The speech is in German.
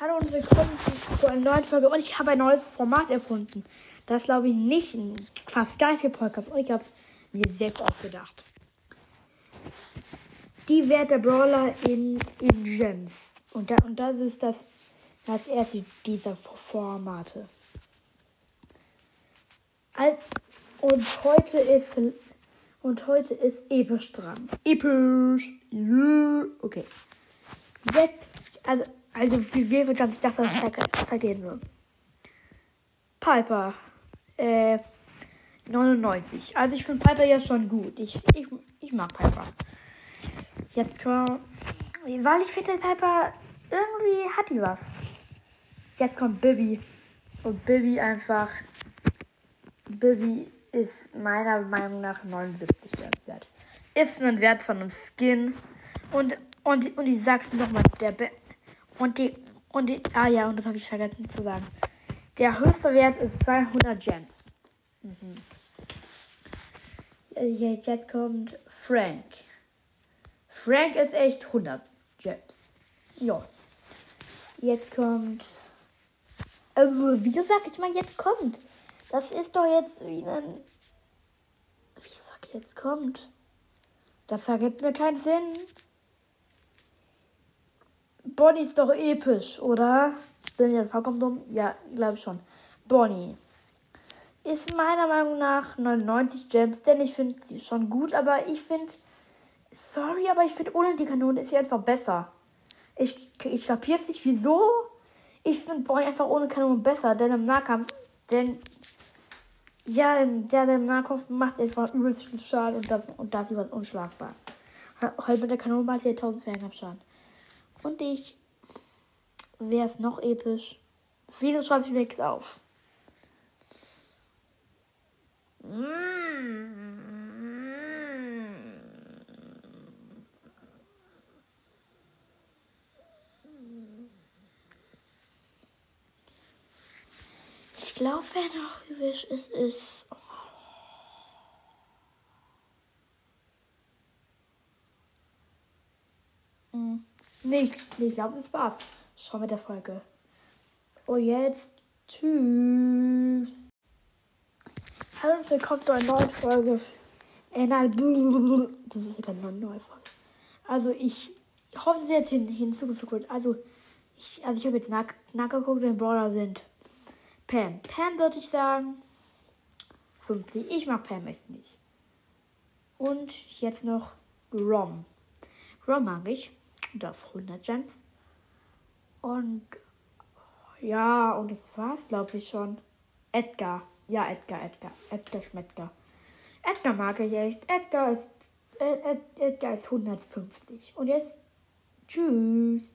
Hallo und willkommen zu einer neuen Folge. Und ich habe ein neues Format erfunden. Das glaube ich nicht fast geil für Podcast. Und ich habe es mir selbst ausgedacht. Die Wert der Brawler in, in Gems. Und, da, und das ist das, das erste dieser Formate. Und heute ist und heute ist episch dran. Episch. Okay. Jetzt, also, also wie viel wird ich ver- vergehen wird. Piper. Äh, 99. Also ich finde Piper ja schon gut. Ich, ich, ich mag Piper. Jetzt kommt. Weil ich finde, Piper irgendwie hat die was. Jetzt kommt Bibi. Und Bibi einfach. Bibi ist meiner Meinung nach 79 wert. Ist ein Wert von einem Skin. Und, und, und ich sag's nochmal, der Be und die, und die, ah ja, und das habe ich vergessen zu sagen. Der höchste Wert ist 200 Gems. Mhm. Äh, Jetzt kommt Frank. Frank ist echt 100 Gems. Ja. Jetzt kommt. Äh, wieso sag ich mal, jetzt kommt? Das ist doch jetzt wie ein. Wieso sag ich jetzt kommt? Das ergibt mir keinen Sinn. Bonnie ist doch episch, oder? Jetzt vollkommen dumm? Ja, glaube ich schon. Bonnie ist meiner Meinung nach 99 Gems, denn ich finde sie schon gut, aber ich finde, sorry, aber ich finde ohne die Kanone ist sie einfach besser. Ich, ich kapiere es nicht, wieso. Ich finde Bonnie einfach ohne Kanone besser, denn im Nahkampf, denn, ja, der, der im Nahkampf macht einfach übelst viel Schaden und, das, und dafür was unschlagbar. Heute mit der Kanone macht sie 1000 Fernkampfschaden. Und ich, wer ist noch episch? Wieso schreibe ich mir nichts auf? Ich glaube, wer noch übrig ist, ist. Hm. Nee, ich glaube, das war's. Schau mit der Folge. Und jetzt. Tschüss. Hallo und willkommen zu einer neuen Folge. Äh, nein, das ist sogar eine neue Folge. Also ich hoffe, ist jetzt hin, hinzugefügt wird. Also ich, also ich habe jetzt nach, nachgeguckt, wer Brawler sind. Pam. Pam würde ich sagen 50. Ich mag Pam echt nicht. Und jetzt noch Rom. Rom mag ich. Und auf 100 Gems. Und ja, und das war's, glaube ich schon. Edgar. Ja, Edgar, Edgar. Edgar Schmettger. Edgar mag ich echt. Edgar ist, Ed, Ed, Edgar ist 150. Und jetzt tschüss.